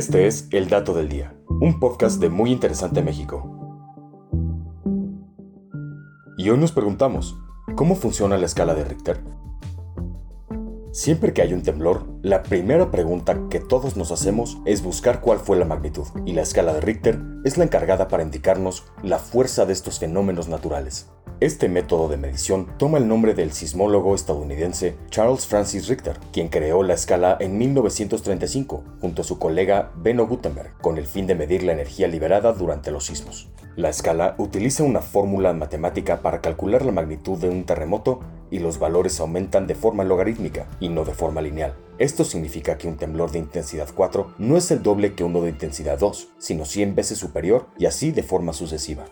Este es El Dato del Día, un podcast de Muy Interesante México. Y hoy nos preguntamos, ¿cómo funciona la escala de Richter? Siempre que hay un temblor, la primera pregunta que todos nos hacemos es buscar cuál fue la magnitud, y la escala de Richter es la encargada para indicarnos la fuerza de estos fenómenos naturales. Este método de medición toma el nombre del sismólogo estadounidense Charles Francis Richter, quien creó la escala en 1935 junto a su colega Benno Gutenberg, con el fin de medir la energía liberada durante los sismos. La escala utiliza una fórmula matemática para calcular la magnitud de un terremoto y los valores aumentan de forma logarítmica y no de forma lineal. Esto significa que un temblor de intensidad 4 no es el doble que uno de intensidad 2, sino 100 veces superior y así de forma sucesiva.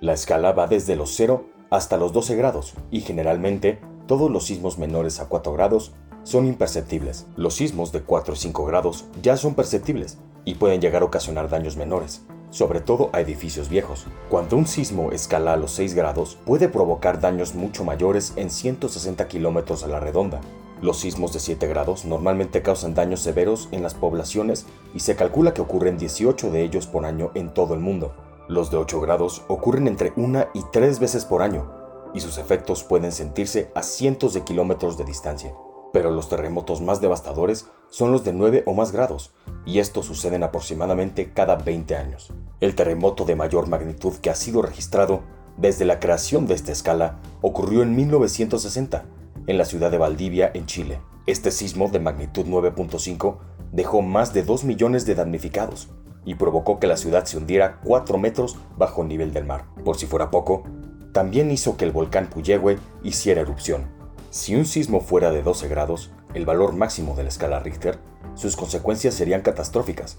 La escala va desde los 0 hasta los 12 grados y generalmente todos los sismos menores a 4 grados son imperceptibles. Los sismos de 4 y 5 grados ya son perceptibles y pueden llegar a ocasionar daños menores, sobre todo a edificios viejos. Cuando un sismo escala a los 6 grados, puede provocar daños mucho mayores en 160 kilómetros a la redonda. Los sismos de 7 grados normalmente causan daños severos en las poblaciones y se calcula que ocurren 18 de ellos por año en todo el mundo. Los de 8 grados ocurren entre una y tres veces por año, y sus efectos pueden sentirse a cientos de kilómetros de distancia. Pero los terremotos más devastadores son los de 9 o más grados, y estos suceden aproximadamente cada 20 años. El terremoto de mayor magnitud que ha sido registrado desde la creación de esta escala ocurrió en 1960, en la ciudad de Valdivia, en Chile. Este sismo de magnitud 9.5 dejó más de 2 millones de damnificados, y provocó que la ciudad se hundiera 4 metros bajo el nivel del mar. Por si fuera poco, también hizo que el volcán Puyehue hiciera erupción. Si un sismo fuera de 12 grados, el valor máximo de la escala Richter, sus consecuencias serían catastróficas.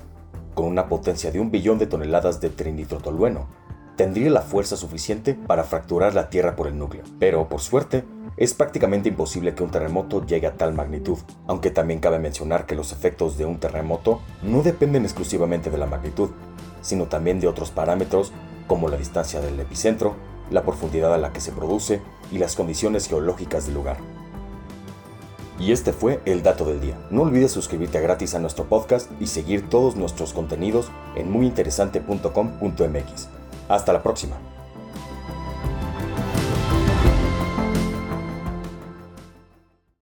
Con una potencia de un billón de toneladas de trinitrotolueno, tendría la fuerza suficiente para fracturar la Tierra por el núcleo. Pero, por suerte, es prácticamente imposible que un terremoto llegue a tal magnitud, aunque también cabe mencionar que los efectos de un terremoto no dependen exclusivamente de la magnitud, sino también de otros parámetros como la distancia del epicentro, la profundidad a la que se produce y las condiciones geológicas del lugar. Y este fue el dato del día. No olvides suscribirte gratis a nuestro podcast y seguir todos nuestros contenidos en muyinteresante.com.mx. Hasta la próxima.